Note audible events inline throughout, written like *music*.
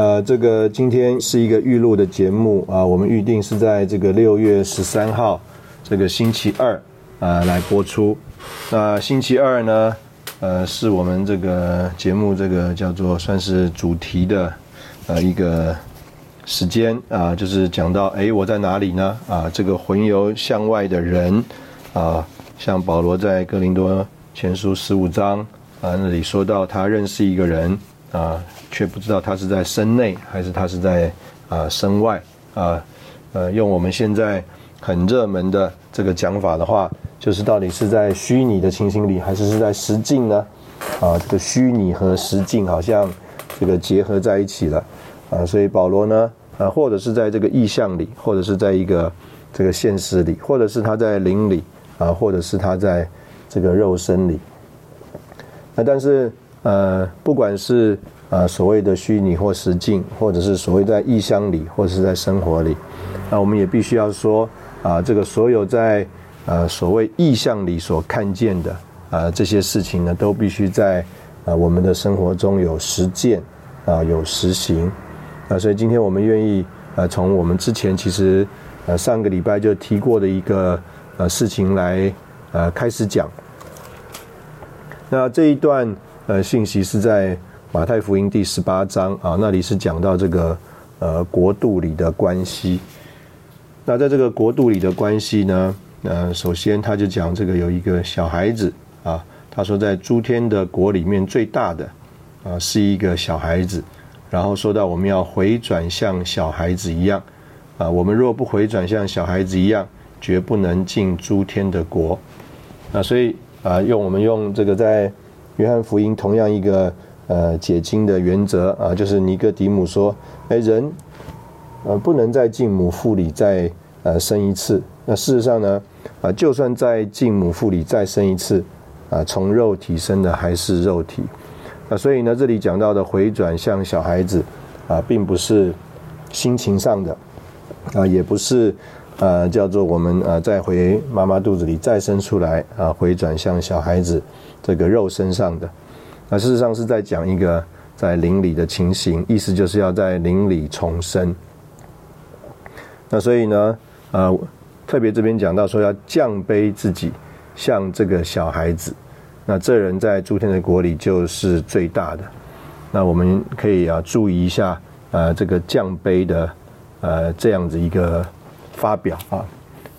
呃，这个今天是一个预录的节目啊，我们预定是在这个六月十三号这个星期二啊来播出。那星期二呢，呃，是我们这个节目这个叫做算是主题的呃一个时间啊，就是讲到哎我在哪里呢？啊，这个魂游向外的人啊，像保罗在哥林多前书十五章啊那里说到他认识一个人。啊，却不知道他是在身内还是他是在啊身外啊，呃，用我们现在很热门的这个讲法的话，就是到底是在虚拟的情形里，还是是在实境呢？啊，这个虚拟和实境好像这个结合在一起了啊，所以保罗呢啊，或者是在这个意象里，或者是在一个这个现实里，或者是他在灵里啊，或者是他在这个肉身里，那但是。呃，不管是呃所谓的虚拟或实境，或者是所谓在异乡里，或者是在生活里，那我们也必须要说啊，这个所有在呃所谓意象里所看见的啊这些事情呢，都必须在啊我们的生活中有实践啊有实行啊，所以今天我们愿意呃从我们之前其实呃上个礼拜就提过的一个呃事情来呃开始讲，那这一段。呃，信息是在马太福音第十八章啊，那里是讲到这个呃国度里的关系。那在这个国度里的关系呢，呃，首先他就讲这个有一个小孩子啊，他说在诸天的国里面最大的啊是一个小孩子，然后说到我们要回转像小孩子一样啊，我们若不回转像小孩子一样，绝不能进诸天的国。那所以啊，用我们用这个在。约翰福音同样一个呃解经的原则啊，就是尼哥底母说：“哎，人呃不能在敬母腹里再呃生一次。那事实上呢，啊就算在敬母腹里再生一次，啊从肉体生的还是肉体。啊，所以呢，这里讲到的回转像小孩子啊，并不是心情上的啊，也不是呃叫做我们呃再回妈妈肚子里再生出来啊，回转向小孩子。”这个肉身上的，那事实上是在讲一个在灵里的情形，意思就是要在灵里重生。那所以呢，呃，特别这边讲到说要降卑自己，像这个小孩子，那这人在诸天的国里就是最大的。那我们可以啊注意一下，呃，这个降卑的呃这样子一个发表啊。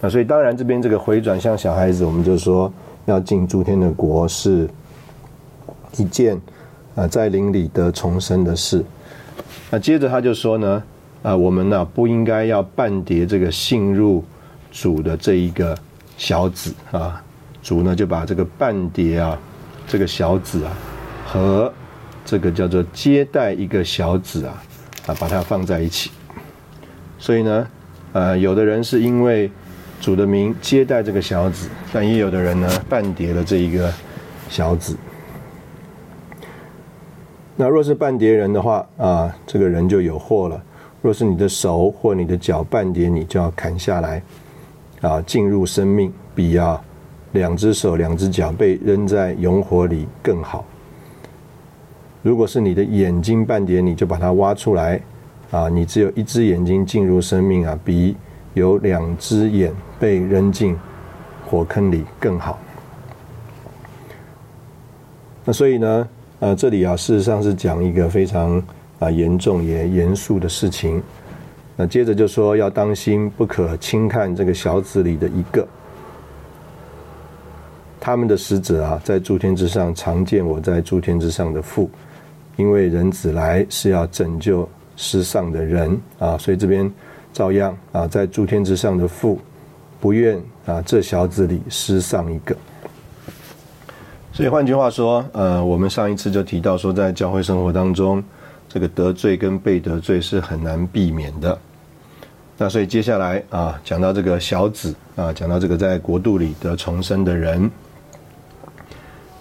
那所以当然这边这个回转像小孩子，我们就说。要进诸天的国是一件啊，在灵里得重生的事。那接着他就说呢，啊，我们呢不应该要半叠这个信入主的这一个小子啊，主呢就把这个半叠啊，这个小子啊和这个叫做接待一个小子啊啊，把它放在一起。所以呢，呃，有的人是因为。主的名接待这个小子，但也有的人呢，半叠了这一个小子。那若是半叠人的话啊，这个人就有祸了。若是你的手或你的脚半叠，你就要砍下来啊，进入生命，比啊两只手两只脚被扔在熔火里更好。如果是你的眼睛半叠，你就把它挖出来啊，你只有一只眼睛进入生命啊，比。有两只眼被扔进火坑里更好。那所以呢，呃，这里啊，事实上是讲一个非常啊严重也严肃的事情。那接着就说要当心，不可轻看这个小子里的一个。他们的使者啊，在诸天之上常见我在诸天之上的父，因为人子来是要拯救失丧的人啊，所以这边照样啊，在诸天之上的父，不愿啊这小子里失丧一个。所以换句话说，呃，我们上一次就提到说，在教会生活当中，这个得罪跟被得罪是很难避免的。那所以接下来啊，讲到这个小子啊，讲到这个在国度里得重生的人。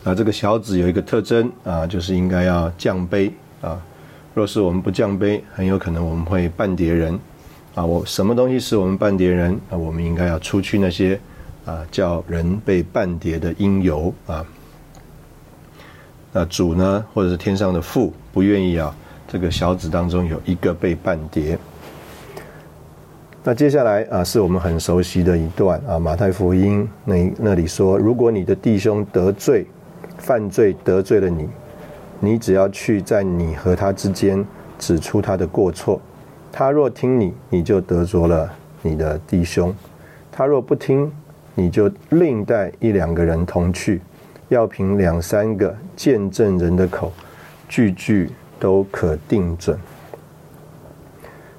啊，这个小子有一个特征啊，就是应该要降卑啊。若是我们不降卑，很有可能我们会半跌人啊。我什么东西使我们半跌人啊？我们应该要出去那些啊，叫人被半跌的因由啊。那主呢，或者是天上的父，不愿意啊，这个小子当中有一个被半跌。那接下来啊，是我们很熟悉的一段啊，《马太福音》那那里说，如果你的弟兄得罪，犯罪得罪了你，你只要去在你和他之间指出他的过错。他若听你，你就得着了你的弟兄；他若不听，你就另带一两个人同去，要凭两三个见证人的口，句句都可定准。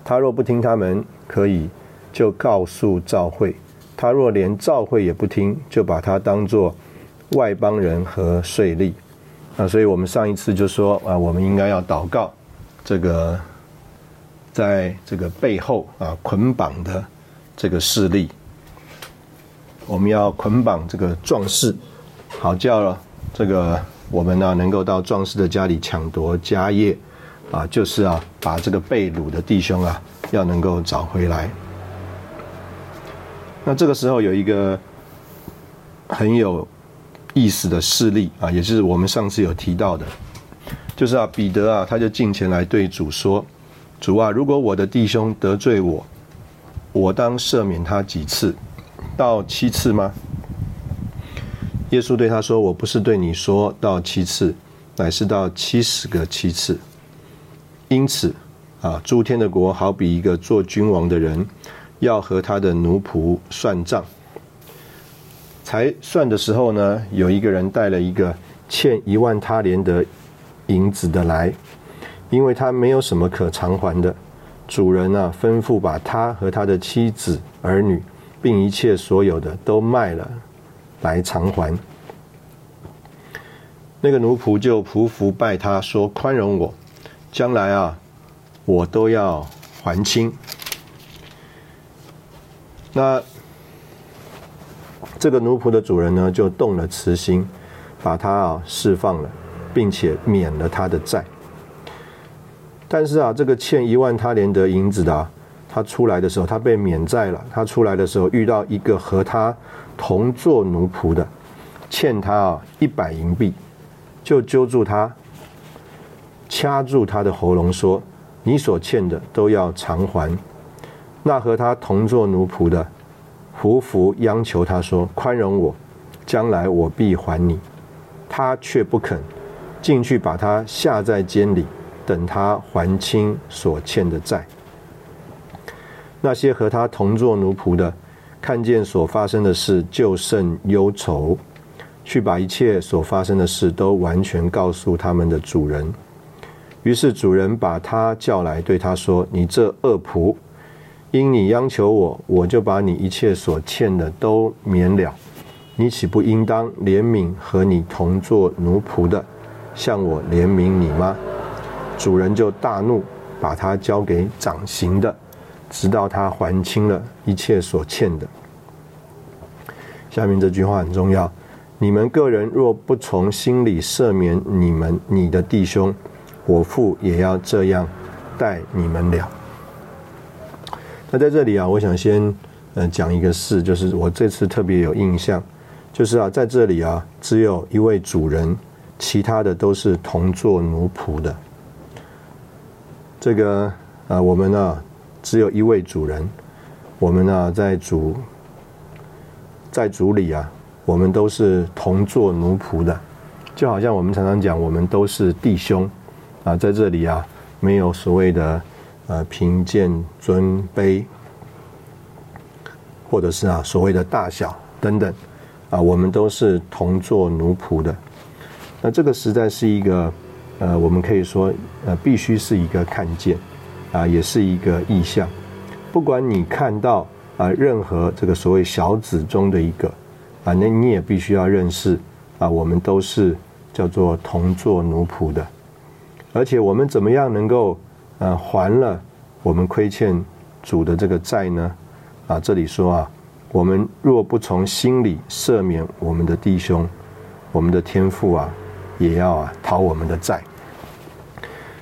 他若不听他们，可以就告诉赵会；他若连赵会也不听，就把他当作。外邦人和税吏，啊，所以我们上一次就说啊，我们应该要祷告，这个在这个背后啊捆绑的这个势力，我们要捆绑这个壮士，好叫了这个我们呢能够到壮士的家里抢夺家业，啊，就是啊把这个被掳的弟兄啊要能够找回来。那这个时候有一个很有。意思的事例啊，也是我们上次有提到的，就是啊，彼得啊，他就进前来对主说：“主啊，如果我的弟兄得罪我，我当赦免他几次？到七次吗？”耶稣对他说：“我不是对你说到七次，乃是到七十个七次。因此啊，诸天的国好比一个做君王的人，要和他的奴仆算账。”才算的时候呢，有一个人带了一个欠一万他连的银子的来，因为他没有什么可偿还的。主人啊，吩咐把他和他的妻子、儿女，并一切所有的都卖了，来偿还。那个奴仆就匍匐拜他说：“宽容我，将来啊，我都要还清。”那。这个奴仆的主人呢，就动了慈心，把他啊释放了，并且免了他的债。但是啊，这个欠一万他连得银子的，他出来的时候，他被免债了。他出来的时候，遇到一个和他同做奴仆的，欠他啊一百银币，就揪住他，掐住他的喉咙，说：“你所欠的都要偿还。”那和他同做奴仆的。匍匐央求他说：“宽容我，将来我必还你。”他却不肯进去，把他下在监里，等他还清所欠的债。那些和他同做奴仆的，看见所发生的事，就甚忧愁，去把一切所发生的事都完全告诉他们的主人。于是主人把他叫来，对他说：“你这恶仆！”因你央求我，我就把你一切所欠的都免了。你岂不应当怜悯和你同做奴仆的，向我怜悯你吗？主人就大怒，把他交给掌刑的，直到他还清了一切所欠的。下面这句话很重要：你们个人若不从心里赦免你们你的弟兄，我父也要这样待你们了。那在这里啊，我想先呃讲一个事，就是我这次特别有印象，就是啊，在这里啊，只有一位主人，其他的都是同做奴仆的。这个啊，我们呢只有一位主人，我们呢在主在主里啊，我们都是同做奴仆的，就好像我们常常讲，我们都是弟兄啊，在这里啊，没有所谓的呃贫贱尊卑，或者是啊所谓的大小等等，啊我们都是同做奴仆的。那这个实在是一个呃我们可以说呃必须是一个看见啊，也是一个意象。不管你看到啊任何这个所谓小子中的一个啊，那你也必须要认识啊，我们都是叫做同做奴仆的。而且我们怎么样能够呃还了我们亏欠主的这个债呢？啊，这里说啊，我们若不从心里赦免我们的弟兄，我们的天父啊，也要啊讨我们的债。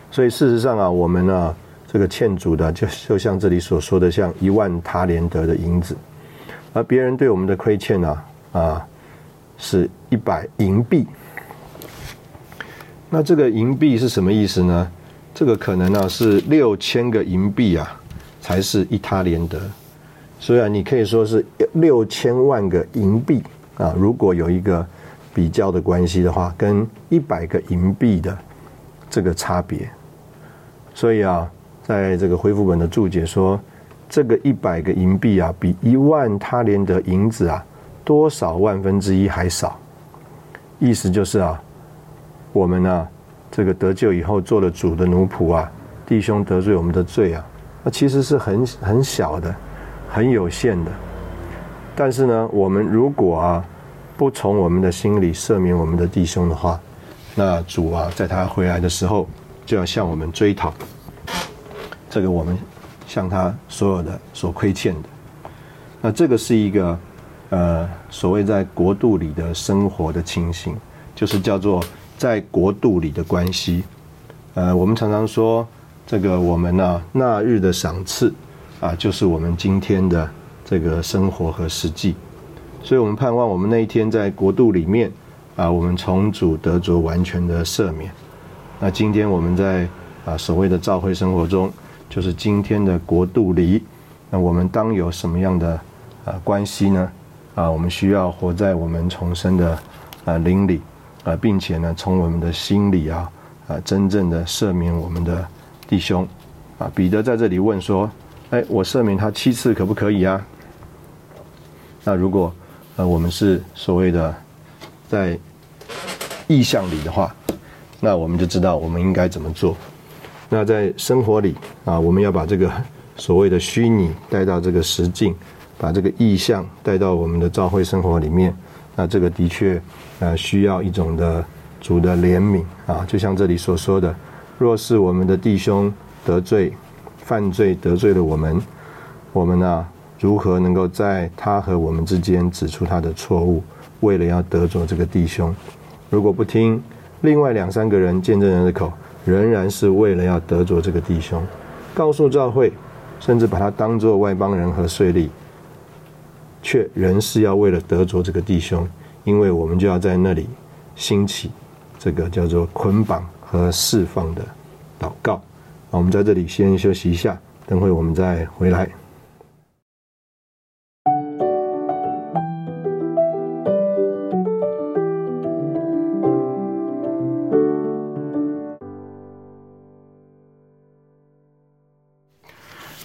所以事实上啊，我们呢这个欠主的，就就像这里所说的，像一万他连德的银子，而别人对我们的亏欠呢啊是一百银币。那这个银币是什么意思呢？这个可能呢是六千个银币啊，才是一他连德。所以啊，你可以说是六千万个银币啊。如果有一个比较的关系的话，跟一百个银币的这个差别。所以啊，在这个恢复本的注解说，这个一百个银币啊，比一万他连德银子啊多少万分之一还少。意思就是啊。我们呢，这个得救以后做了主的奴仆啊，弟兄得罪我们的罪啊，那其实是很很小的，很有限的。但是呢，我们如果啊，不从我们的心里赦免我们的弟兄的话，那主啊，在他回来的时候，就要向我们追讨这个我们向他所有的所亏欠的。那这个是一个呃，所谓在国度里的生活的情形，就是叫做。在国度里的关系，呃，我们常常说这个我们呢那日的赏赐啊，就是我们今天的这个生活和实际，所以我们盼望我们那一天在国度里面啊，我们从主得着完全的赦免。那今天我们在啊所谓的召会生活中，就是今天的国度里，那我们当有什么样的啊关系呢？啊，我们需要活在我们重生的啊灵里。啊，并且呢，从我们的心里啊，啊，真正的赦免我们的弟兄，啊，彼得在这里问说：“哎，我赦免他七次可不可以啊？”那如果呃我们是所谓的在意象里的话，那我们就知道我们应该怎么做。那在生活里啊，我们要把这个所谓的虚拟带到这个实境，把这个意象带到我们的教会生活里面。那这个的确，呃，需要一种的主的怜悯啊，就像这里所说的，若是我们的弟兄得罪、犯罪得罪了我们，我们呢，如何能够在他和我们之间指出他的错误，为了要得着这个弟兄？如果不听另外两三个人见证人的口，仍然是为了要得着这个弟兄，告诉教会，甚至把他当作外邦人和税吏。却仍是要为了得着这个弟兄，因为我们就要在那里兴起这个叫做捆绑和释放的祷告。我们在这里先休息一下，等会我们再回来。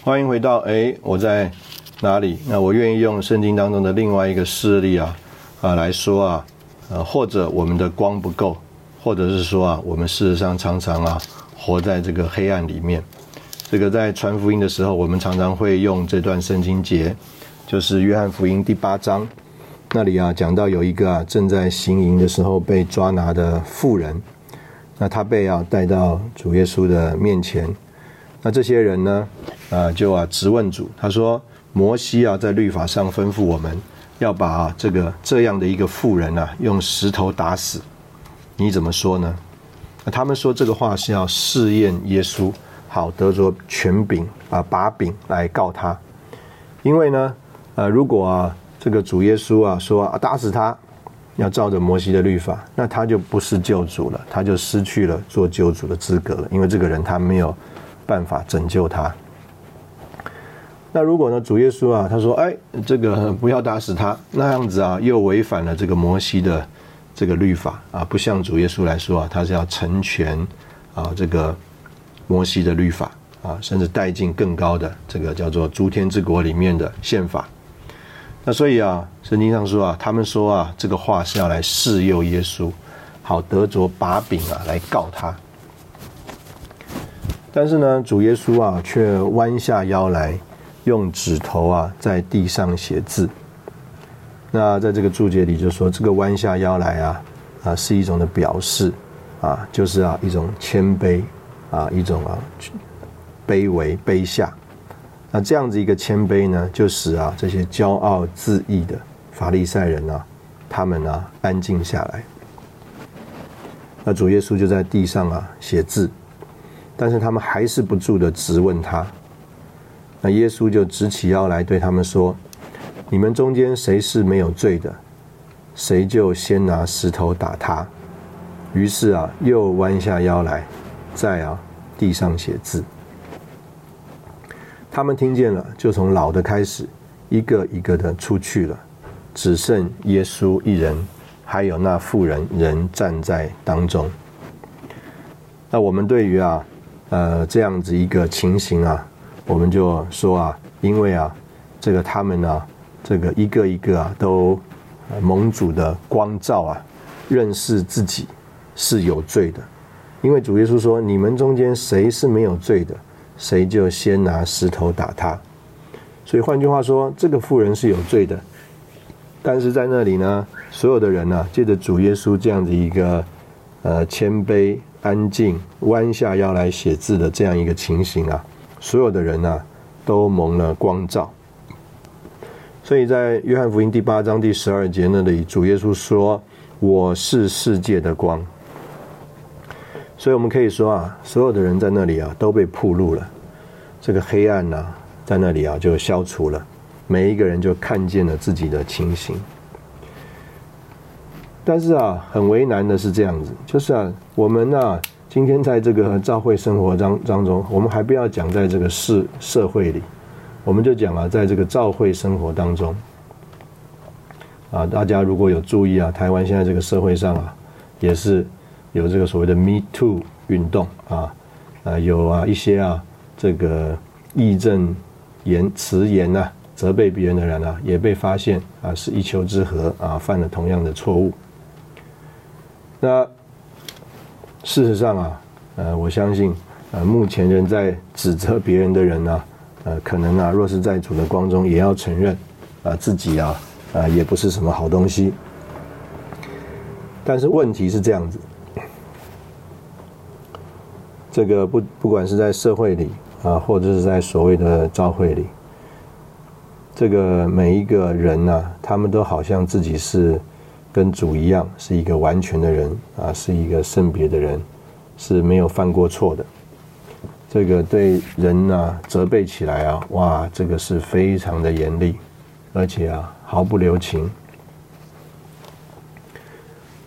欢迎回到哎，我在。哪里？那我愿意用圣经当中的另外一个事例啊啊来说啊，呃，或者我们的光不够，或者是说啊，我们事实上常常啊活在这个黑暗里面。这个在传福音的时候，我们常常会用这段圣经节，就是约翰福音第八章那里啊讲到有一个啊正在行营的时候被抓拿的妇人，那他被啊带到主耶稣的面前，那这些人呢啊就啊直问主，他说。摩西啊，在律法上吩咐我们要把这个这样的一个妇人啊，用石头打死。你怎么说呢？他们说这个话是要试验耶稣，好得着权柄啊，把柄来告他。因为呢，呃，如果啊，这个主耶稣啊说啊打死他，要照着摩西的律法，那他就不是救主了，他就失去了做救主的资格了。因为这个人他没有办法拯救他。那如果呢？主耶稣啊，他说：“哎，这个不要打死他，那样子啊，又违反了这个摩西的这个律法啊，不像主耶稣来说啊，他是要成全啊这个摩西的律法啊，甚至带进更高的这个叫做诸天之国里面的宪法。那所以啊，圣经上说啊，他们说啊，这个话是要来试诱耶稣，好得着把柄啊，来告他。但是呢，主耶稣啊，却弯下腰来，用指头啊，在地上写字。那在这个注解里就说，这个弯下腰来啊，啊，是一种的表示，啊，就是啊，一种谦卑，啊，一种啊，卑微卑下。那这样子一个谦卑呢，就使啊这些骄傲自义的法利赛人啊，他们啊安静下来。那主耶稣就在地上啊写字。但是他们还是不住的质问他，那耶稣就直起腰来对他们说：“你们中间谁是没有罪的，谁就先拿石头打他。”于是啊，又弯下腰来，在啊地上写字。他们听见了，就从老的开始，一个一个的出去了，只剩耶稣一人，还有那妇人仍站在当中。那我们对于啊。呃，这样子一个情形啊，我们就说啊，因为啊，这个他们呢，这个一个一个啊，都蒙主的光照啊，认识自己是有罪的。因为主耶稣说：“你们中间谁是没有罪的，谁就先拿石头打他。”所以换句话说，这个妇人是有罪的。但是在那里呢，所有的人呢，借着主耶稣这样子一个呃谦卑。安静，弯下腰来写字的这样一个情形啊，所有的人呢都蒙了光照。所以在约翰福音第八章第十二节那里，主耶稣说：“我是世界的光。”所以我们可以说啊，所有的人在那里啊都被铺路了，这个黑暗呢在那里啊就消除了，每一个人就看见了自己的情形。但是啊，很为难的是这样子，就是啊，我们呢，今天在这个教会生活当当中，我们还不要讲在这个社社会里，我们就讲啊，在这个教会生活当中，啊，大家如果有注意啊，台湾现在这个社会上啊，也是有这个所谓的 Me Too 运动啊，啊，有啊一些啊这个义正言辞言呐，责备别人的人啊，也被发现啊是一丘之貉啊，犯了同样的错误。那事实上啊，呃，我相信，呃，目前仍在指责别人的人呢，呃，可能啊，若是在主的光中，也要承认，啊，自己啊，啊，也不是什么好东西。但是问题是这样子，这个不不管是在社会里啊，或者是在所谓的教会里，这个每一个人呢，他们都好像自己是。跟主一样，是一个完全的人啊，是一个圣别的人，是没有犯过错的。这个对人呢责备起来啊，哇，这个是非常的严厉，而且啊毫不留情。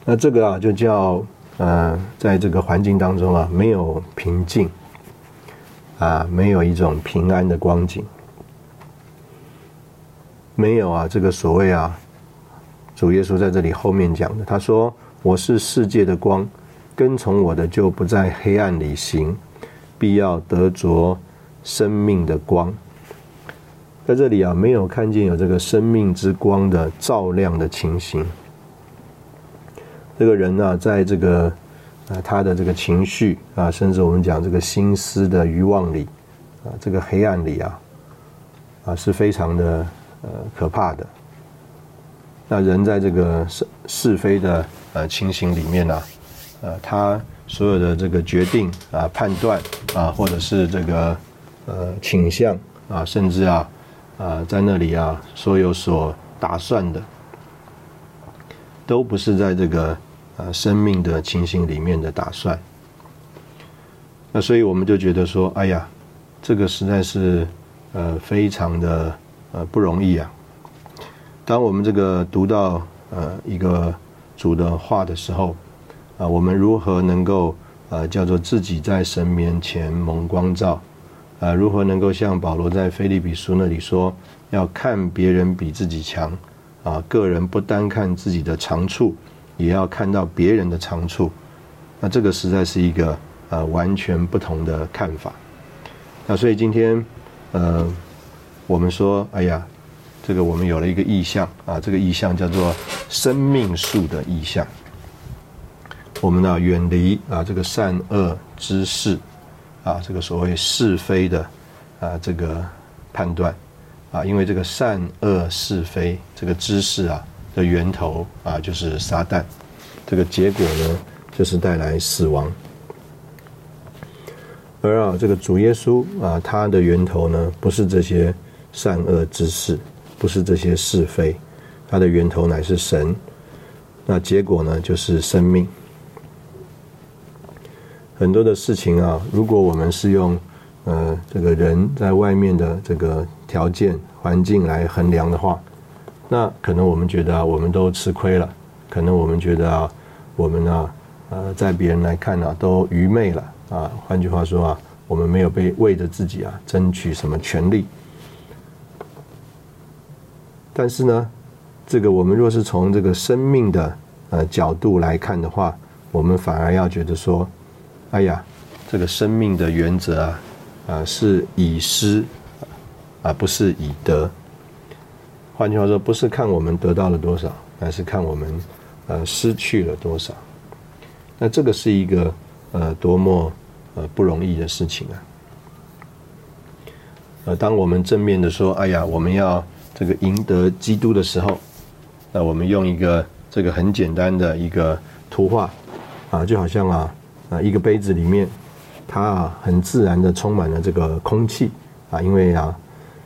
那这个啊就叫呃，在这个环境当中啊，没有平静啊，没有一种平安的光景，没有啊这个所谓啊。主耶稣在这里后面讲的，他说：“我是世界的光，跟从我的就不在黑暗里行，必要得着生命的光。”在这里啊，没有看见有这个生命之光的照亮的情形。这个人呢，在这个啊他的这个情绪啊，甚至我们讲这个心思的欲望里啊，这个黑暗里啊，啊是非常的呃可怕的。那人在这个是是非的呃情形里面呢，呃，他所有的这个决定啊、判断啊，或者是这个呃倾向啊，甚至啊啊在那里啊所有所打算的，都不是在这个呃生命的情形里面的打算。那所以我们就觉得说，哎呀，这个实在是呃非常的呃不容易啊。当我们这个读到呃一个主的话的时候，啊，我们如何能够呃叫做自己在神面前蒙光照，啊，如何能够像保罗在菲利比书那里说，要看别人比自己强，啊，个人不单看自己的长处，也要看到别人的长处，那这个实在是一个呃完全不同的看法。那所以今天，呃，我们说，哎呀，这个我们有了一个意象啊，这个意象叫做生命树的意象。我们呢，远离啊这个善恶之事，啊这个所谓是非的啊这个判断，啊因为这个善恶是非这个知识啊的源头啊就是撒旦，这个结果呢就是带来死亡。而啊，这个主耶稣啊，他的源头呢，不是这些善恶之事，不是这些是非，它的源头乃是神。那结果呢，就是生命。很多的事情啊，如果我们是用呃这个人在外面的这个条件环境来衡量的话，那可能我们觉得，我们都吃亏了，可能我们觉得啊，我们呢，呃，在别人来看呢，都愚昧了。啊，换句话说啊，我们没有被为着自己啊争取什么权利。但是呢，这个我们若是从这个生命的呃角度来看的话，我们反而要觉得说，哎呀，这个生命的原则啊，啊是以失，啊不是以得。换句话说，不是看我们得到了多少，而是看我们呃失去了多少。那这个是一个。呃，多么呃不容易的事情啊！呃，当我们正面的说“哎呀，我们要这个赢得基督”的时候，那我们用一个这个很简单的一个图画啊，就好像啊啊一个杯子里面，它啊很自然的充满了这个空气啊，因为啊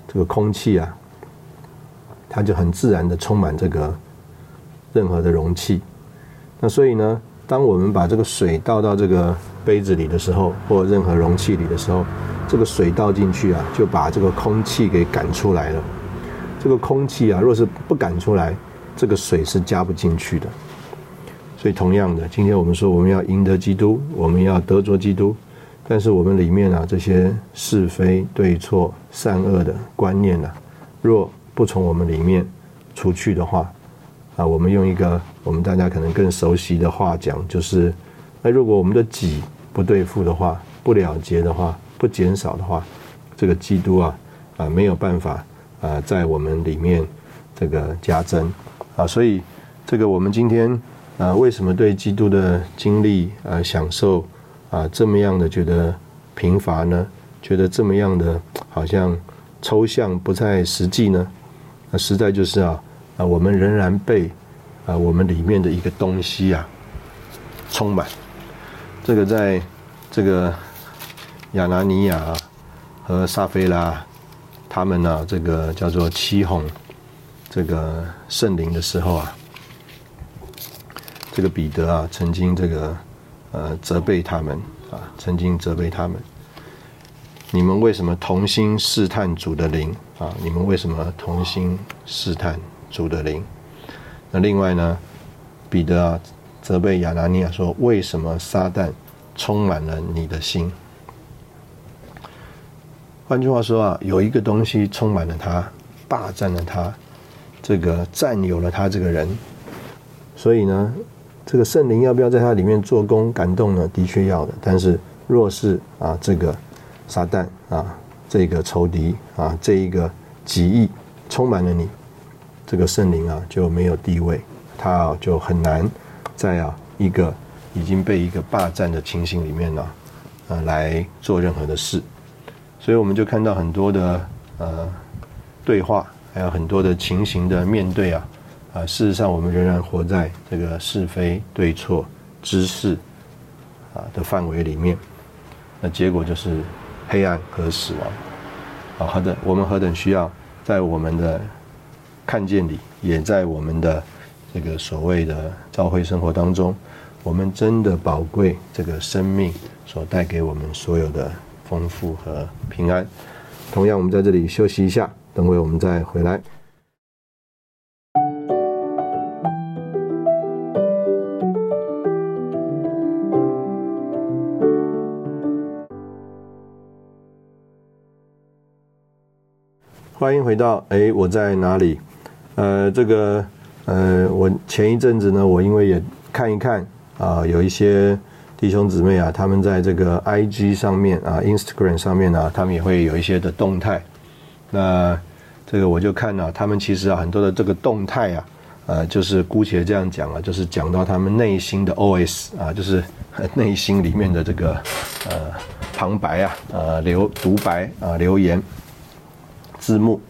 这个空气啊，它就很自然的充满这个任何的容器，那所以呢。当我们把这个水倒到这个杯子里的时候，或任何容器里的时候，这个水倒进去啊，就把这个空气给赶出来了。这个空气啊，若是不赶出来，这个水是加不进去的。所以，同样的，今天我们说我们要赢得基督，我们要得着基督，但是我们里面啊，这些是非对错、善恶的观念呢，若不从我们里面除去的话，啊，我们用一个我们大家可能更熟悉的话讲，就是，那如果我们的己不对付的话，不了结的话，不减少的话，这个基督啊，啊没有办法啊在我们里面这个加增啊，所以这个我们今天啊为什么对基督的经历啊享受啊这么样的觉得贫乏呢？觉得这么样的好像抽象不太实际呢？那实在就是啊。啊，我们仍然被啊，我们里面的一个东西啊，充满。这个在这个亚拿尼亚和撒菲拉他们呢，这个叫做七哄这个圣灵的时候啊，这个彼得啊，曾经这个呃责备他们啊，曾经责备他们，你们为什么同心试探主的灵啊？你们为什么同心试探？主的灵，那另外呢？彼得啊，责备亚拿尼亚说：“为什么撒旦充满了你的心？”换句话说啊，有一个东西充满了他，霸占了他，这个占有了他这个人。所以呢，这个圣灵要不要在他里面做工感动呢？的确要的。但是若是啊，这个撒旦啊，这个仇敌啊，这一个极意充满了你。这个圣灵啊就没有地位，他啊就很难在啊一个已经被一个霸占的情形里面呢，呃来做任何的事，所以我们就看到很多的呃对话，还有很多的情形的面对啊啊，事实上我们仍然活在这个是非对错知识啊的范围里面，那结果就是黑暗和死亡啊，何等我们何等需要在我们的。看见你，也在我们的这个所谓的教会生活当中，我们真的宝贵这个生命所带给我们所有的丰富和平安。同样，我们在这里休息一下，等会我们再回来。欢迎回到哎，我在哪里？呃，这个呃，我前一阵子呢，我因为也看一看啊，有一些弟兄姊妹啊，他们在这个 IG 上面啊，Instagram 上面呢，他们也会有一些的动态。那这个我就看了，他们其实啊，很多的这个动态啊，呃，就是姑且这样讲啊，就是讲到他们内心的 OS 啊，就是 *laughs* 内心里面的这个呃旁白啊，呃留独白啊，留言字幕。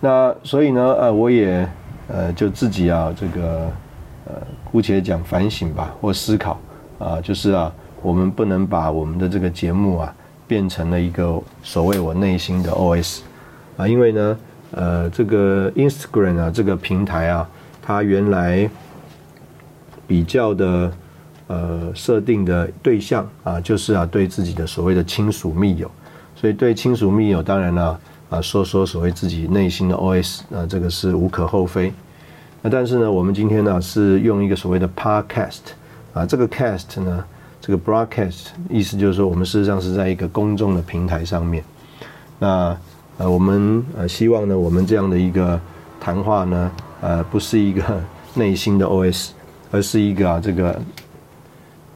那所以呢，呃，我也呃就自己啊，这个呃姑且讲反省吧，或思考。啊，就是啊，我们不能把我们的这个节目啊变成了一个所谓我内心的 OS 啊，因为呢，呃，这个 Instagram 啊这个平台啊，它原来比较的呃设定的对象啊，就是啊对自己的所谓的亲属密友，所以对亲属密友，当然了啊说说所谓自己内心的 OS 啊，这个是无可厚非。那但是呢，我们今天呢是用一个所谓的 Podcast。啊，这个 cast 呢，这个 broadcast 意思就是说，我们事实上是在一个公众的平台上面。那呃，我们呃希望呢，我们这样的一个谈话呢，呃，不是一个内心的 OS，而是一个啊，这个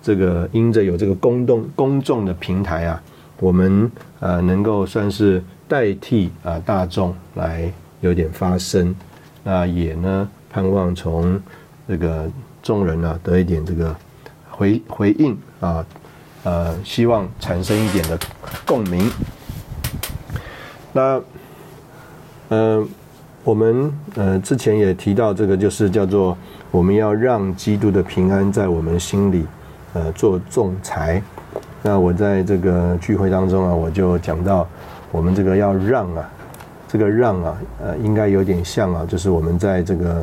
这个因着有这个公众公众的平台啊，我们呃能够算是代替啊大众来有点发声。那也呢，盼望从这个众人呢得一点这个。回回应啊，呃，希望产生一点的共鸣。那，呃，我们呃之前也提到这个，就是叫做我们要让基督的平安在我们心里，呃，做仲裁。那我在这个聚会当中啊，我就讲到，我们这个要让啊，这个让啊，呃，应该有点像啊，就是我们在这个。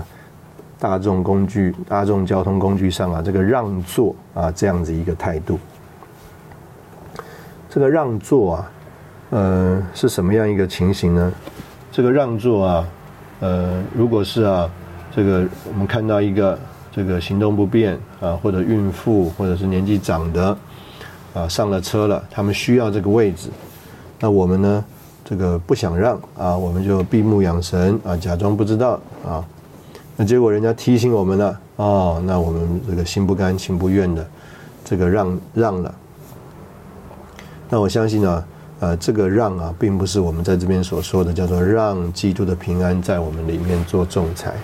大众工具、大众交通工具上啊，这个让座啊，这样子一个态度。这个让座啊，呃，是什么样一个情形呢？这个让座啊，呃，如果是啊，这个我们看到一个这个行动不便啊，或者孕妇，或者是年纪长的啊，上了车了，他们需要这个位置，那我们呢，这个不想让啊，我们就闭目养神啊，假装不知道啊。那结果人家提醒我们了哦，那我们这个心不甘情不愿的，这个让让了。那我相信啊，呃，这个让啊，并不是我们在这边所说的叫做让基督的平安在我们里面做仲裁。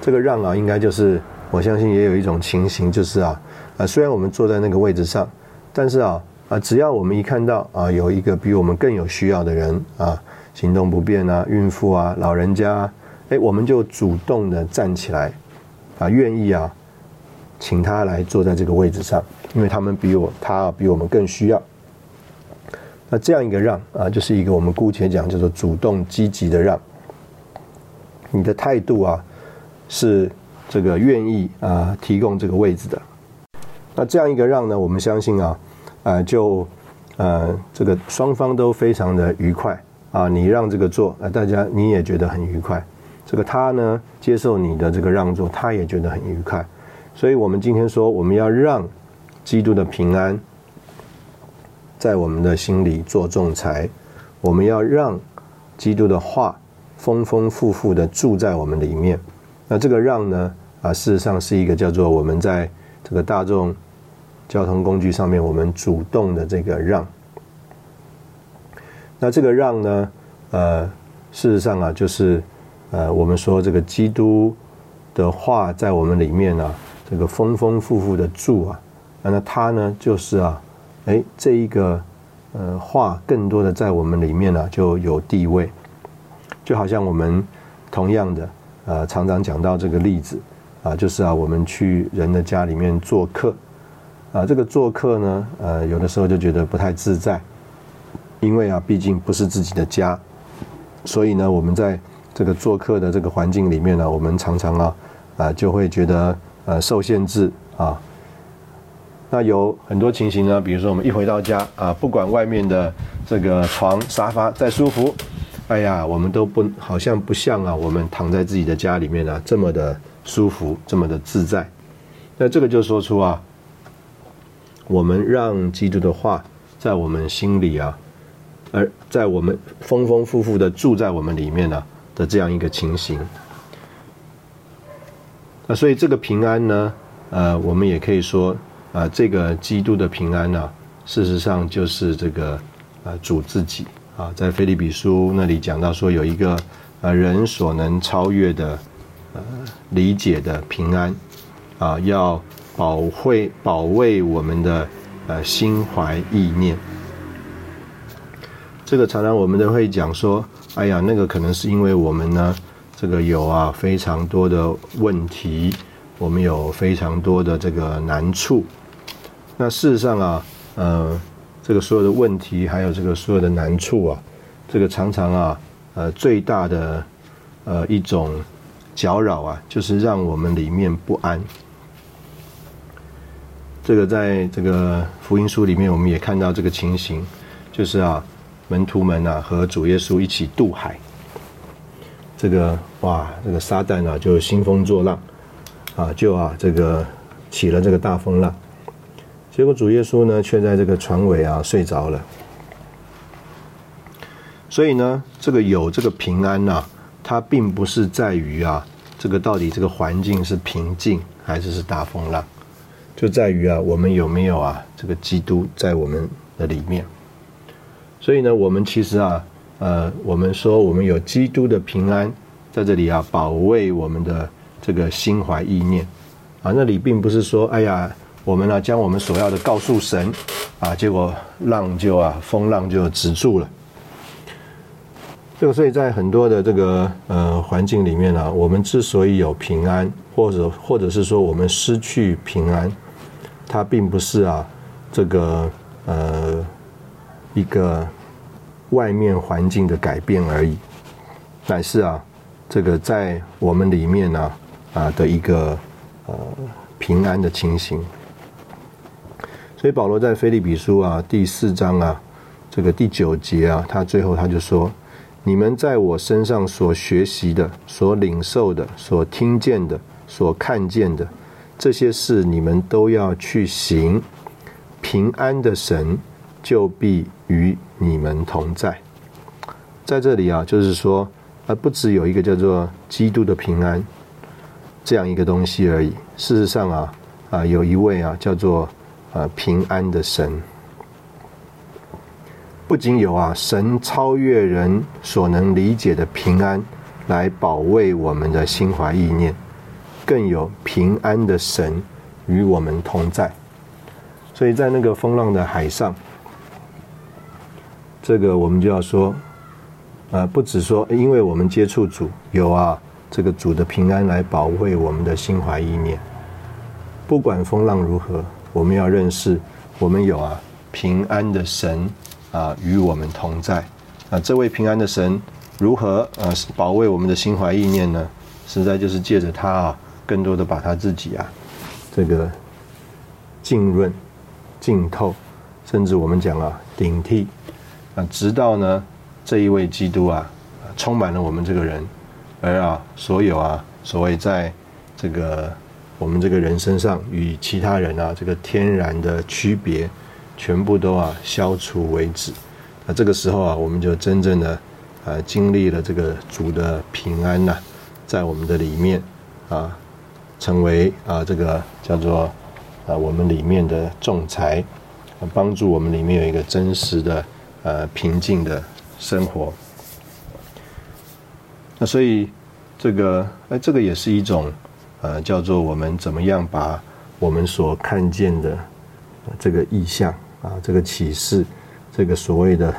这个让啊，应该就是我相信也有一种情形，就是啊，啊，虽然我们坐在那个位置上，但是啊，啊，只要我们一看到啊，有一个比我们更有需要的人啊，行动不便啊，孕妇啊，老人家。哎，我们就主动的站起来，啊，愿意啊，请他来坐在这个位置上，因为他们比我，他比我们更需要。那这样一个让啊，就是一个我们姑且讲叫做主动积极的让。你的态度啊，是这个愿意啊提供这个位置的。那这样一个让呢，我们相信啊，呃，就呃这个双方都非常的愉快啊，你让这个座，啊，大家你也觉得很愉快。这个他呢，接受你的这个让座，他也觉得很愉快。所以，我们今天说，我们要让基督的平安在我们的心里做仲裁，我们要让基督的话丰丰富富的住在我们里面。那这个让呢，啊，事实上是一个叫做我们在这个大众交通工具上面，我们主动的这个让。那这个让呢，呃，事实上啊，就是。呃，我们说这个基督的话在我们里面呢，这个丰丰富富的住啊，那他呢就是啊，哎，这一个呃话更多的在我们里面呢就有地位，就好像我们同样的呃常常讲到这个例子啊，就是啊我们去人的家里面做客啊，这个做客呢呃有的时候就觉得不太自在，因为啊毕竟不是自己的家，所以呢我们在。这个做客的这个环境里面呢，我们常常啊，啊就会觉得呃受限制啊。那有很多情形呢，比如说我们一回到家啊，不管外面的这个床沙发再舒服，哎呀，我们都不好像不像啊，我们躺在自己的家里面呢这么的舒服，这么的自在。那这个就说出啊，我们让基督的话在我们心里啊，而在我们丰丰富富的住在我们里面呢。的这样一个情形，那所以这个平安呢，呃，我们也可以说，啊，这个基督的平安呢，事实上就是这个啊主自己。啊，在菲利比书那里讲到说，有一个呃人所能超越的呃理解的平安。啊，要保会保卫我们的呃心怀意念。这个常常我们都会讲说，哎呀，那个可能是因为我们呢，这个有啊非常多的问题，我们有非常多的这个难处。那事实上啊，呃，这个所有的问题，还有这个所有的难处啊，这个常常啊，呃，最大的呃一种搅扰啊，就是让我们里面不安。这个在这个福音书里面，我们也看到这个情形，就是啊。门徒们啊，和主耶稣一起渡海。这个哇，这个撒旦啊，就兴风作浪，啊，就啊，这个起了这个大风浪。结果主耶稣呢，却在这个船尾啊睡着了。所以呢，这个有这个平安呐，它并不是在于啊，这个到底这个环境是平静还是是大风浪，就在于啊，我们有没有啊，这个基督在我们的里面。所以呢，我们其实啊，呃，我们说我们有基督的平安在这里啊，保卫我们的这个心怀意念啊。那里并不是说，哎呀，我们呢将我们所要的告诉神啊，结果浪就啊，风浪就止住了。这个所以在很多的这个呃环境里面呢，我们之所以有平安，或者或者是说我们失去平安，它并不是啊，这个呃一个。外面环境的改变而已，乃是啊，这个在我们里面呢啊的一个呃平安的情形。所以保罗在菲利比书啊第四章啊这个第九节啊，他最后他就说：你们在我身上所学习的、所领受的、所听见的、所看见的这些事，你们都要去行。平安的神就必与。你们同在，在这里啊，就是说，而，不只有一个叫做基督的平安这样一个东西而已。事实上啊，啊，有一位啊，叫做啊平安的神，不仅有啊神超越人所能理解的平安来保卫我们的心怀意念，更有平安的神与我们同在。所以在那个风浪的海上。这个我们就要说，呃，不只说，因为我们接触主有啊，这个主的平安来保卫我们的心怀意念。不管风浪如何，我们要认识，我们有啊平安的神啊与我们同在。啊，这位平安的神如何呃保卫我们的心怀意念呢？实在就是借着他啊，更多的把他自己啊，这个浸润、浸透，甚至我们讲啊顶替。啊，直到呢，这一位基督啊，充满了我们这个人，而啊，所有啊，所谓在这个我们这个人身上与其他人啊，这个天然的区别，全部都啊消除为止。那这个时候啊，我们就真正的啊经历了这个主的平安呐，在我们的里面啊，成为啊这个叫做啊我们里面的仲裁，帮助我们里面有一个真实的。呃，平静的生活。那所以，这个，哎，这个也是一种，呃，叫做我们怎么样把我们所看见的这个意象啊，这个启示，这个所谓的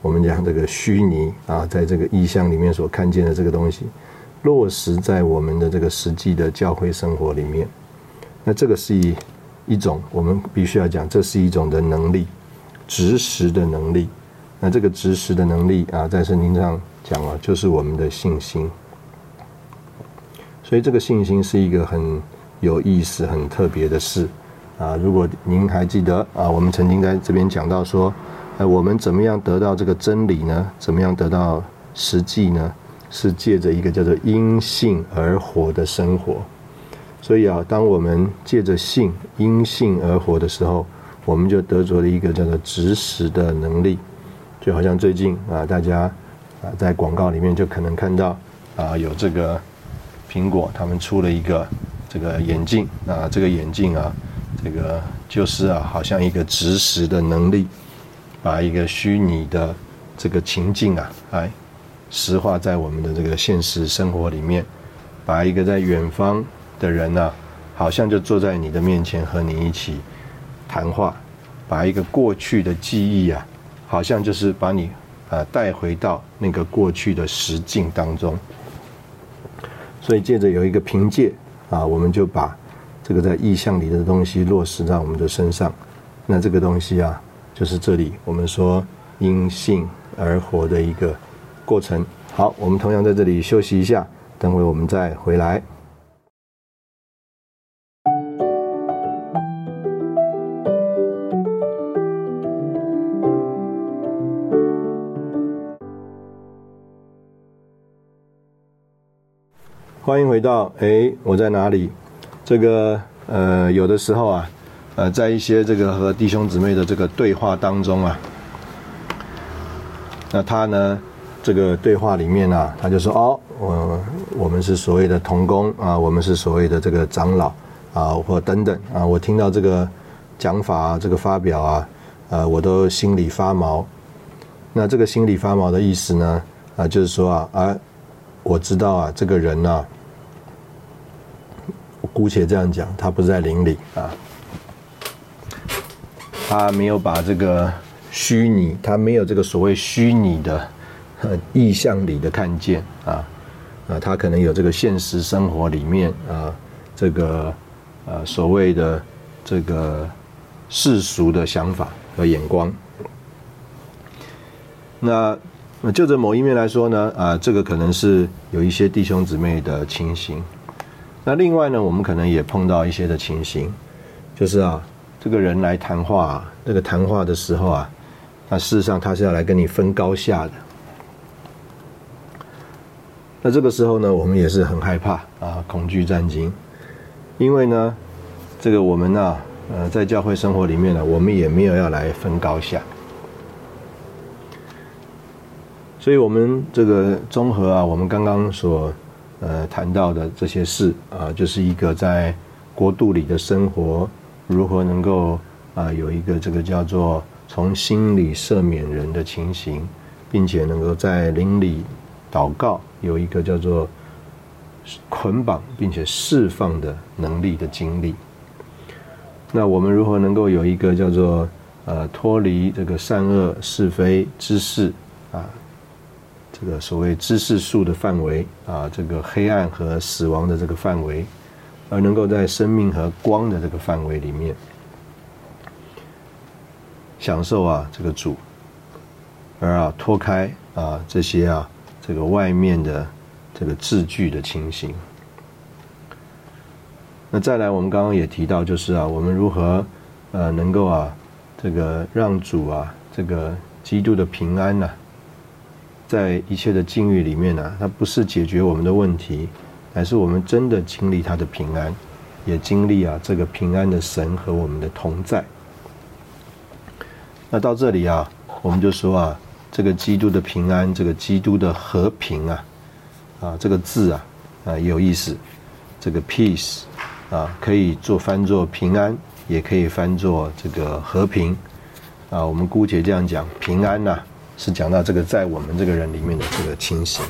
我们讲这个虚拟啊，在这个意象里面所看见的这个东西，落实在我们的这个实际的教会生活里面。那这个是一一种我们必须要讲，这是一种的能力，直实的能力。那这个知识的能力啊，在圣经上讲啊，就是我们的信心。所以这个信心是一个很有意思、很特别的事啊。如果您还记得啊，我们曾经在这边讲到说，呃，我们怎么样得到这个真理呢？怎么样得到实际呢？是借着一个叫做因信而活的生活。所以啊，当我们借着信因信而活的时候，我们就得着了一个叫做知识的能力。就好像最近啊，大家啊在广告里面就可能看到啊有这个苹果他们出了一个这个眼镜啊，这个眼镜啊，这个就是啊，好像一个直实的能力，把一个虚拟的这个情境啊，来实化在我们的这个现实生活里面，把一个在远方的人呢，好像就坐在你的面前和你一起谈话，把一个过去的记忆啊，好像就是把你啊带回到那个过去的实境当中。所以借着有一个凭借啊，我们就把这个在意象里的东西落实在我们的身上。那这个东西啊，就是这里我们说因信而活的一个过程。好，我们同样在这里休息一下，等会我们再回来。欢迎回到哎，我在哪里？这个呃，有的时候啊，呃，在一些这个和弟兄姊妹的这个对话当中啊，那他呢，这个对话里面啊，他就说哦，我我们是所谓的童工啊，我们是所谓的这个长老啊，或等等啊，我听到这个讲法这个发表啊，呃，我都心里发毛。那这个心里发毛的意思呢，啊，就是说啊，啊，我知道啊，这个人呢。姑且这样讲，他不是在林里啊，他没有把这个虚拟，他没有这个所谓虚拟的意象里的看见啊，啊，他可能有这个现实生活里面啊，这个呃所谓的这个世俗的想法和眼光。那就着某一面来说呢，啊，这个可能是有一些弟兄姊妹的情形。那另外呢，我们可能也碰到一些的情形，就是啊，这个人来谈话，这个谈话的时候啊，那事实上他是要来跟你分高下的。那这个时候呢，我们也是很害怕啊，恐惧战惊，因为呢，这个我们呢，呃，在教会生活里面呢，我们也没有要来分高下，所以我们这个综合啊，我们刚刚所。呃，谈到的这些事啊，就是一个在国度里的生活，如何能够啊有一个这个叫做从心里赦免人的情形，并且能够在灵里祷告，有一个叫做捆绑并且释放的能力的经历。那我们如何能够有一个叫做呃脱离这个善恶是非之事啊？这个所谓知识树的范围啊，这个黑暗和死亡的这个范围，而能够在生命和光的这个范围里面享受啊这个主，而啊脱开啊这些啊这个外面的这个字句的情形。那再来，我们刚刚也提到，就是啊，我们如何呃能够啊这个让主啊这个基督的平安呢？在一切的境遇里面呢，它不是解决我们的问题，乃是我们真的经历他的平安，也经历啊这个平安的神和我们的同在。那到这里啊，我们就说啊，这个基督的平安，这个基督的和平啊，啊这个字啊啊有意思，这个 peace 啊可以做翻作平安，也可以翻作这个和平啊，我们姑且这样讲平安呐。是讲到这个在我们这个人里面的这个情形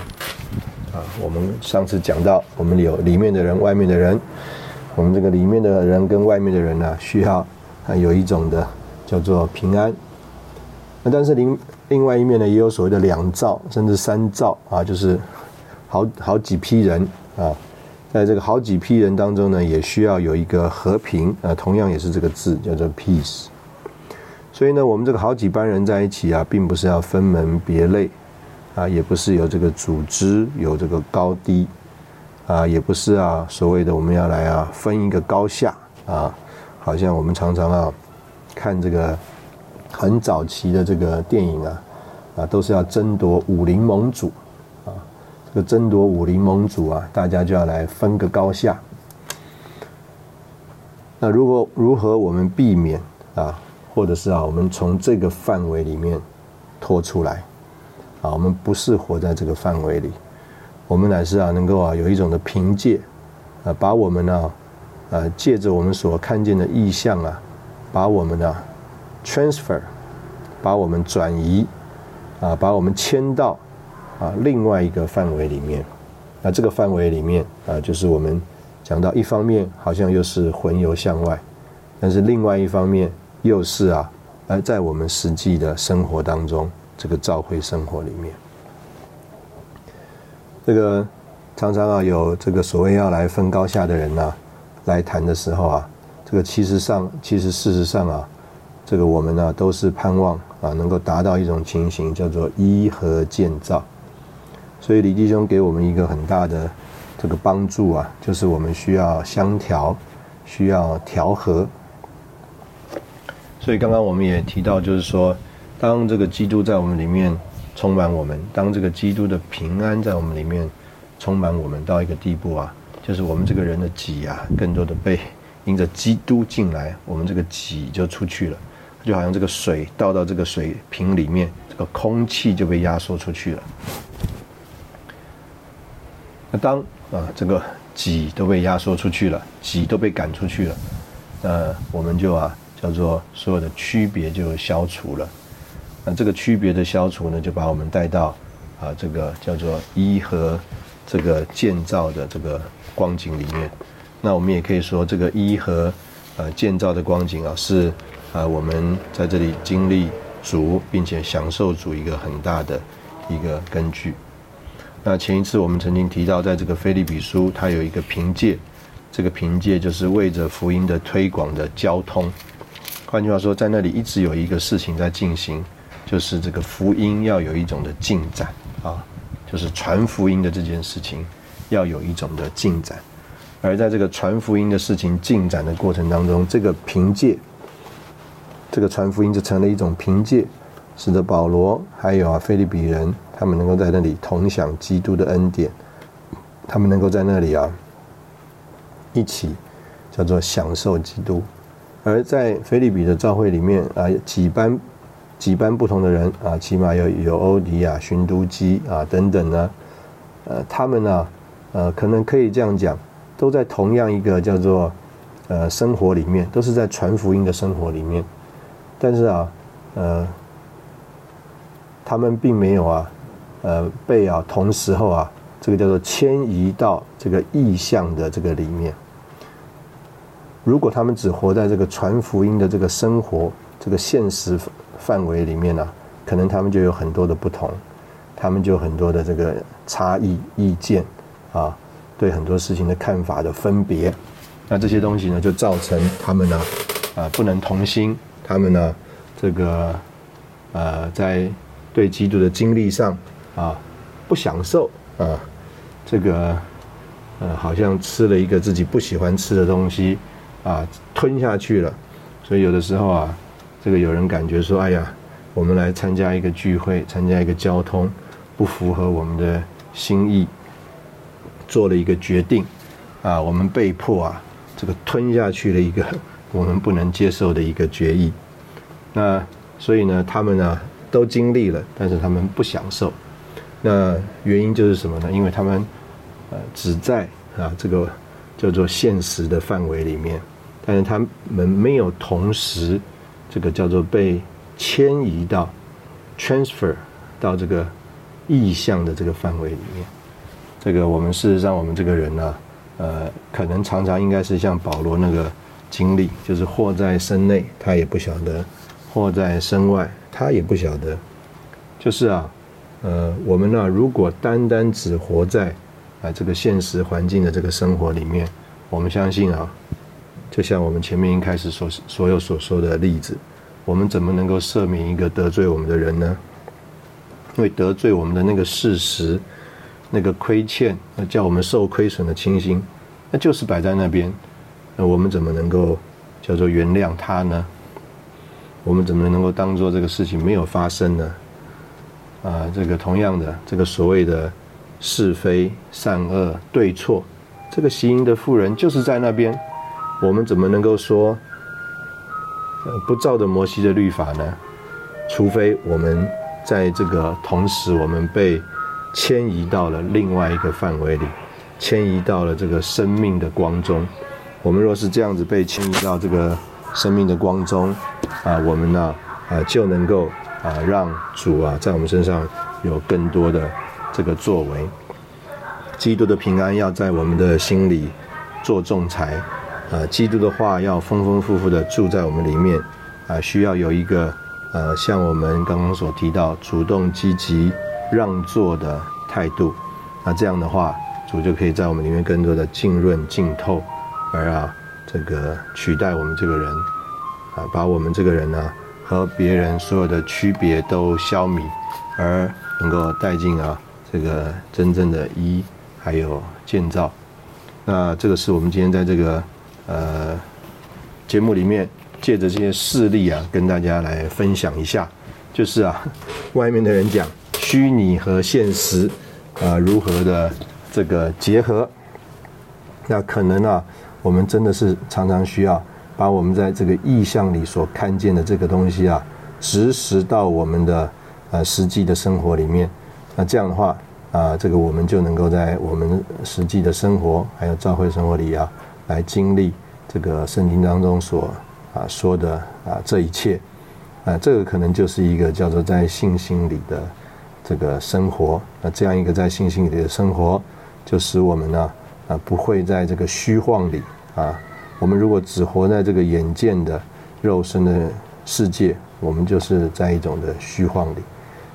啊，我们上次讲到，我们有里面的人，外面的人，我们这个里面的人跟外面的人呢，需要啊有一种的叫做平安。那但是另另外一面呢，也有所谓的两造甚至三造啊，就是好好几批人啊，在这个好几批人当中呢，也需要有一个和平啊，同样也是这个字叫做 peace。所以呢，我们这个好几班人在一起啊，并不是要分门别类，啊，也不是有这个组织有这个高低，啊，也不是啊所谓的我们要来啊分一个高下啊，好像我们常常啊看这个很早期的这个电影啊，啊都是要争夺武林盟主啊，这个争夺武林盟主啊，大家就要来分个高下。那如果如何我们避免啊？或者是啊，我们从这个范围里面拖出来，啊，我们不是活在这个范围里，我们乃是啊，能够啊有一种的凭借，啊，把我们呢，呃，借着我们所看见的意象啊，把我们呢 transfer，把我们转移啊，把我们迁到啊另外一个范围里面。那这个范围里面啊，就是我们讲到一方面好像又是魂游向外，但是另外一方面又是啊，而在我们实际的生活当中，这个照会生活里面，这个常常啊有这个所谓要来分高下的人呐，来谈的时候啊。这个其实上，其实事实上啊，这个我们呢都是盼望啊能够达到一种情形，叫做一和建造。所以李弟兄给我们一个很大的这个帮助啊，就是我们需要相调，需要调和。所以刚刚我们也提到，就是说，当这个基督在我们里面充满我们，当这个基督的平安在我们里面充满我们到一个地步啊，就是我们这个人的己啊，更多的被。迎着基督进来，我们这个己就出去了，就好像这个水倒到这个水瓶里面，这个空气就被压缩出去了。那当啊这个己都被压缩出去了，己都被赶出去了，那我们就啊叫做所有的区别就消除了。那这个区别的消除呢，就把我们带到啊这个叫做一和这个建造的这个光景里面。那我们也可以说，这个一和呃建造的光景啊，是啊我们在这里经历足，并且享受足一个很大的一个根据。那前一次我们曾经提到，在这个菲利比书，它有一个凭借，这个凭借就是为着福音的推广的交通。换句话说，在那里一直有一个事情在进行，就是这个福音要有一种的进展啊，就是传福音的这件事情要有一种的进展。而在这个传福音的事情进展的过程当中，这个凭借，这个传福音就成了一种凭借，使得保罗还有啊菲利比人，他们能够在那里同享基督的恩典，他们能够在那里啊一起叫做享受基督。而在菲利比的教会里面啊，几班几班不同的人啊，起码有有欧迪亚、寻都基啊等等呢，呃，他们呢，呃，可能可以这样讲。都在同样一个叫做呃生活里面，都是在传福音的生活里面，但是啊，呃，他们并没有啊，呃，被啊同时候啊，这个叫做迁移到这个意象的这个里面。如果他们只活在这个传福音的这个生活这个现实范围里面呢，可能他们就有很多的不同，他们就有很多的这个差异意见啊。对很多事情的看法的分别，那这些东西呢，就造成他们呢，啊，不能同心。他们呢，这个，呃，在对基督的经历上啊，不享受啊，这个，呃，好像吃了一个自己不喜欢吃的东西啊，吞下去了。所以有的时候啊，这个有人感觉说，哎呀，我们来参加一个聚会，参加一个交通，不符合我们的心意。做了一个决定，啊，我们被迫啊，这个吞下去了一个我们不能接受的一个决议。那所以呢，他们呢都经历了，但是他们不享受。那原因就是什么呢？因为他们呃只在啊这个叫做现实的范围里面，但是他们没有同时这个叫做被迁移到 transfer 到这个意向的这个范围里面。这个我们事实上，我们这个人呢，呃，可能常常应该是像保罗那个经历，就是或在身内，他也不晓得；或在身外，他也不晓得。就是啊，呃，我们呢，如果单单只活在啊这个现实环境的这个生活里面，我们相信啊，就像我们前面一开始所所有所说的例子，我们怎么能够赦免一个得罪我们的人呢？因为得罪我们的那个事实。那个亏欠，那叫我们受亏损的清心，那就是摆在那边。那我们怎么能够叫做原谅他呢？我们怎么能够当做这个事情没有发生呢？啊，这个同样的，这个所谓的是非善恶对错，这个行淫的妇人就是在那边。我们怎么能够说不照着摩西的律法呢？除非我们在这个同时，我们被。迁移到了另外一个范围里，迁移到了这个生命的光中。我们若是这样子被迁移到这个生命的光中啊，我们呢啊就能够啊让主啊在我们身上有更多的这个作为。基督的平安要在我们的心里做仲裁，呃，基督的话要丰丰富富的住在我们里面，啊，需要有一个呃，像我们刚刚所提到，主动积极让座的态度，那这样的话，主就可以在我们里面更多的浸润浸透，而啊，这个取代我们这个人，啊，把我们这个人呢和别人所有的区别都消弭，而能够带进啊这个真正的一。还有建造，那这个是我们今天在这个呃节目里面借着这些事例啊，跟大家来分享一下，就是啊，*laughs* 外面的人讲虚拟和现实啊如何的这个结合，那可能啊，我们真的是常常需要把我们在这个意象里所看见的这个东西啊，实时到我们的呃实际的生活里面，那这样的话。啊，这个我们就能够在我们实际的生活，还有教会生活里啊，来经历这个圣经当中所啊说的啊这一切，啊，这个可能就是一个叫做在信心里的这个生活。那这样一个在信心里的生活，就使我们呢啊不会在这个虚晃里啊。我们如果只活在这个眼见的肉身的世界，我们就是在一种的虚晃里。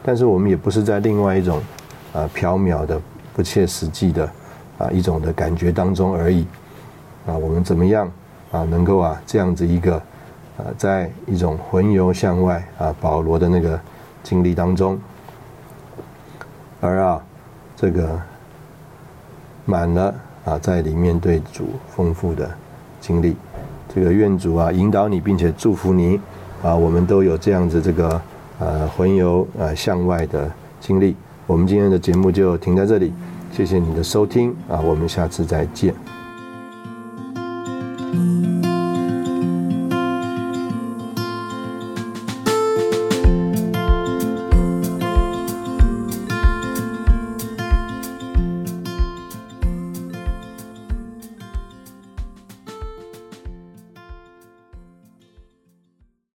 但是我们也不是在另外一种。啊，缥缈的、不切实际的啊一种的感觉当中而已。啊，我们怎么样啊，能够啊这样子一个啊，在一种魂游向外啊，保罗的那个经历当中，而啊这个满了啊，在里面对主丰富的经历，这个愿主啊引导你，并且祝福你啊，我们都有这样子这个呃魂游呃向外的经历。我们今天的节目就停在这里，谢谢你的收听啊，我们下次再见。